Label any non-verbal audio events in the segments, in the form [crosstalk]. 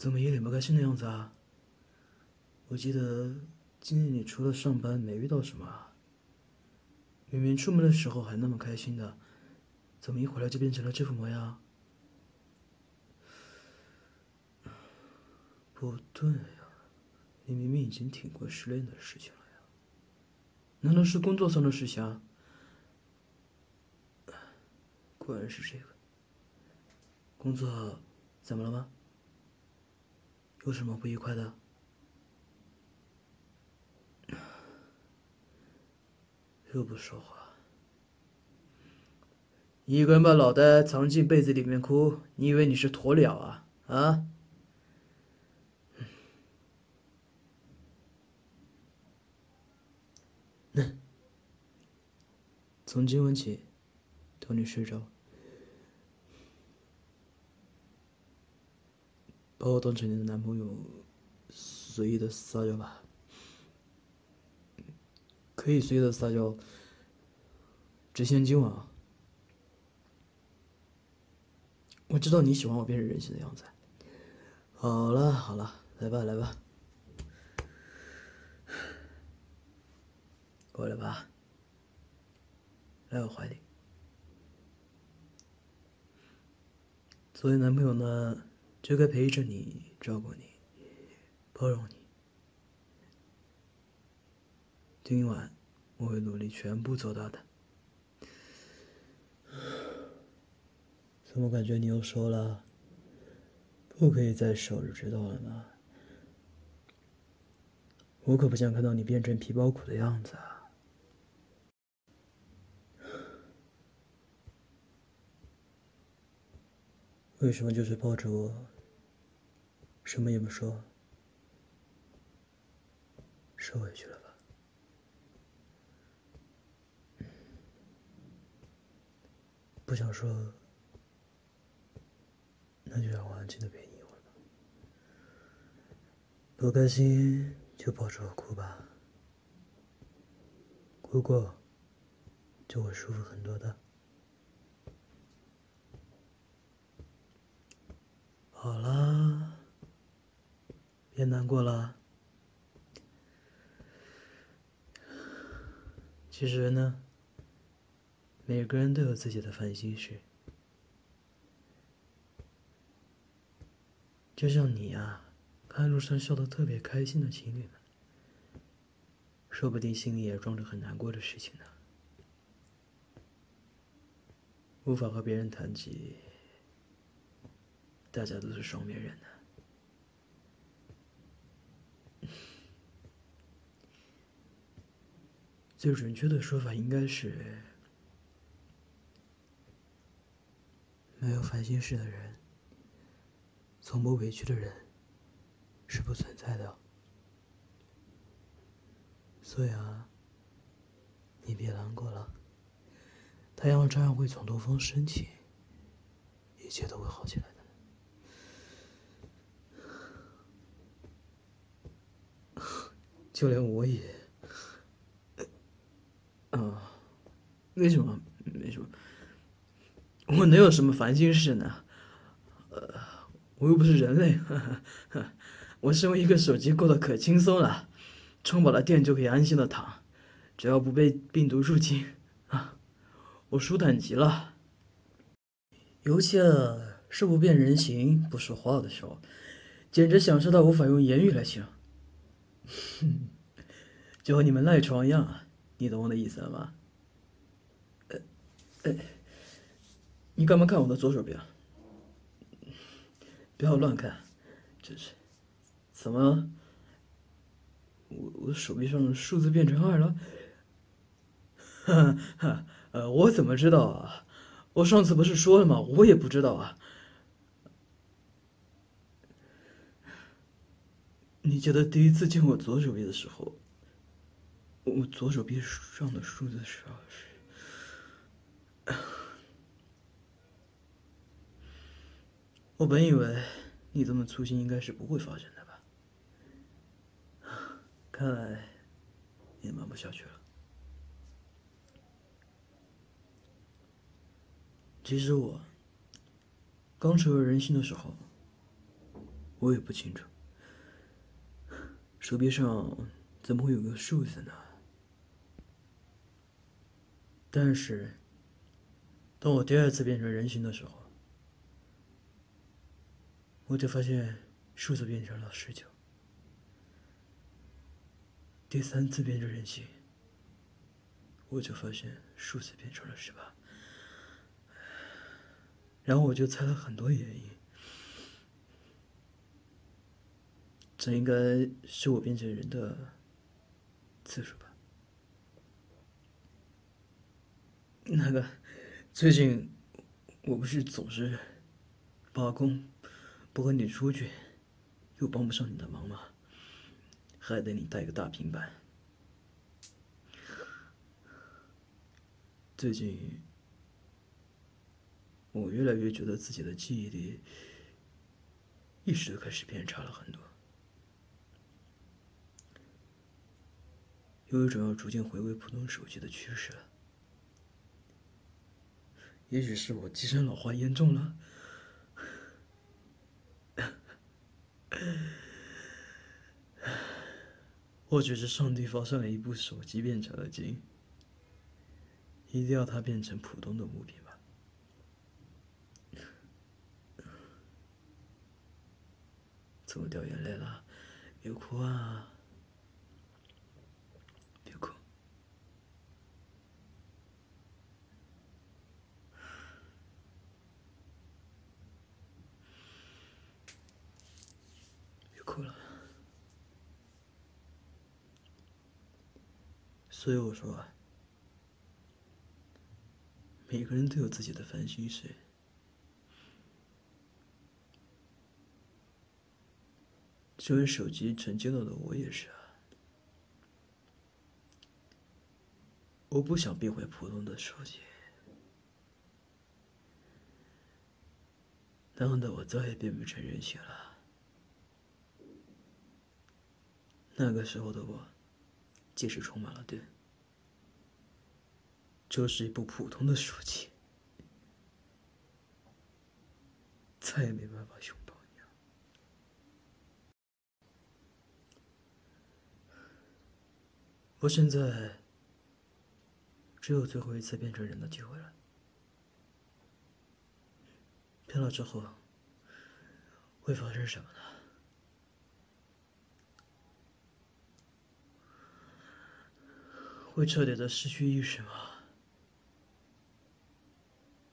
怎么一脸不开心的样子啊？我记得今天你除了上班没遇到什么啊？明明出门的时候还那么开心的，怎么一回来就变成了这副模样？不对呀，你明明已经挺过失恋的事情了呀，难道是工作上的事情啊？果然是这个。工作怎么了吗？有什么不愉快的？又不说话，一个人把脑袋藏进被子里面哭，你以为你是鸵鸟啊？啊？[laughs] 从今晚起，等你睡着，把我当成你的男朋友，随意的撒娇吧。可以随意的撒娇，只限今晚啊。我知道你喜欢我变成人形的样子。好了好了，来吧来吧，过来吧，来我怀里。作为男朋友呢，就该陪着你，照顾你，包容你。今晚我会努力全部做到的。怎么感觉你又说了，不可以再瘦就知道了吗？我可不想看到你变成皮包骨的样子啊！为什么就是抱着我，什么也不说？受委屈了吧？不想说，那就让我安静的陪你一会儿吧。不开心就抱着我哭吧，哭过就会舒服很多的。好啦，别难过了。其实呢。每个人都有自己的烦心事，就像你呀，看路上笑得特别开心的情侣们，说不定心里也装着很难过的事情呢。无法和别人谈及，大家都是双面人呢。最准确的说法应该是。没有烦心事的人，从不委屈的人，是不存在的。所以啊，你别难过了，太阳照样会从东方升起，一切都会好起来的。就连我也，啊，为什么？为什么？我能有什么烦心事呢？呃，我又不是人类，[laughs] 我身为一个手机过得可轻松了，充饱了电就可以安心的躺，只要不被病毒入侵啊，我舒坦极了。尤其是不变人形不说话的时候，简直享受到无法用言语来形容，[laughs] 就和你们赖床一样，你懂我的意思了吗？呃，你干嘛看我的左手边？不要乱看，真是，怎么，我我手臂上的数字变成二了？哈 [laughs] 哈，呃，我怎么知道啊？我上次不是说了吗？我也不知道啊。你记得第一次见我左手臂的时候，我左手臂上的数字是二十。我本以为你这么粗心应该是不会发生的吧，看来也瞒不下去了。其实我刚成为人形的时候，我也不清楚。手臂上怎么会有个数字呢？但是，当我第二次变成人形的时候，我就发现数字变成了十九。第三次变成人形，我就发现数字变成了十八。然后我就猜了很多原因，这应该是我变成人的次数吧？那个，最近我不是总是罢工，不和你出去，又帮不上你的忙吗？还得你带个大平板。最近。我越来越觉得自己的记忆力意识都开始变差了很多，有一种要逐渐回归普通手机的趋势了。也许是我机身老化严重了，或许是上帝发射了一部手机变成了金，一定要它变成普通的物品吧。怎么掉眼泪了？别哭啊！别哭！别哭了。所以我说，每个人都有自己的烦心事。作为手机承接到的我也是啊，我不想变回普通的手机，那样的我再也变不成人形了。那个时候的我，即使充满了电，这是一部普通的手机，再也没办法拥抱你了。我现在只有最后一次变成人的机会了，变了之后会发生什么呢？会彻底的失去意识吗？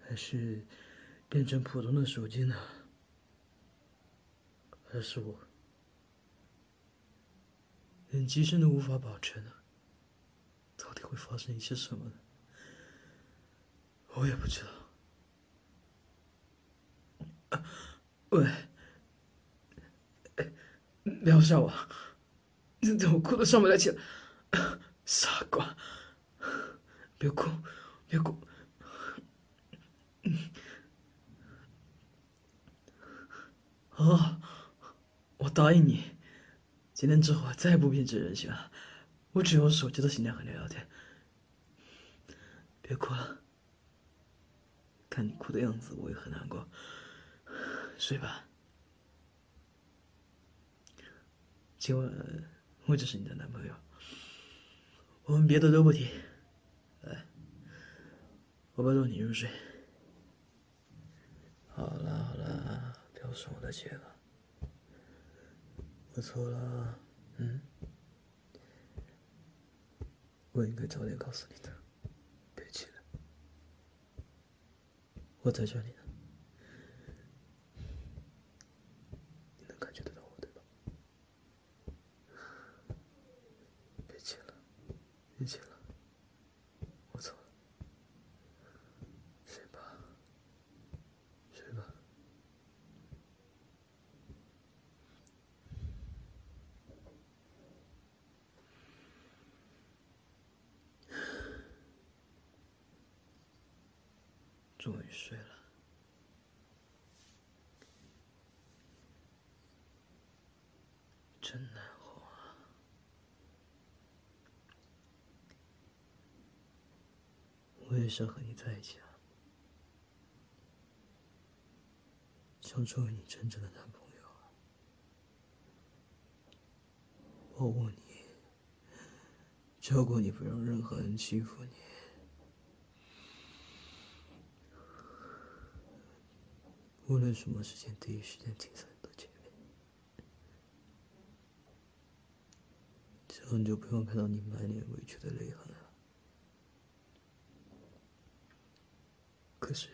还是变成普通的手机呢？还是我连机身都无法保持呢？到底会发生一些什么呢？我也不知道。喂，撩下我，你怎么哭都上不来气了？傻瓜，别哭，别哭。啊，我答应你，今天之后再也不变成人形了。我只用手机的形象和你聊天，别哭了。看你哭的样子，我也很难过。睡吧，今晚我就是你的男朋友。我们别的都不提，来，我抱抱你入睡。好了好了，不要生我的气了，我错了，嗯。我应该早点告诉你的，别气了，我在这里呢，你能感觉得到我对吧？别气了，别气了，我错了，睡吧，睡吧。终于睡了，真难哄啊！我也想和你在一起啊，想成为你真正的男朋友啊。保护你，照顾你，不让任何人欺负你。无论什么时间，第一时间停在你的前面，这样你就不用看到你满脸委屈的泪痕了。可是，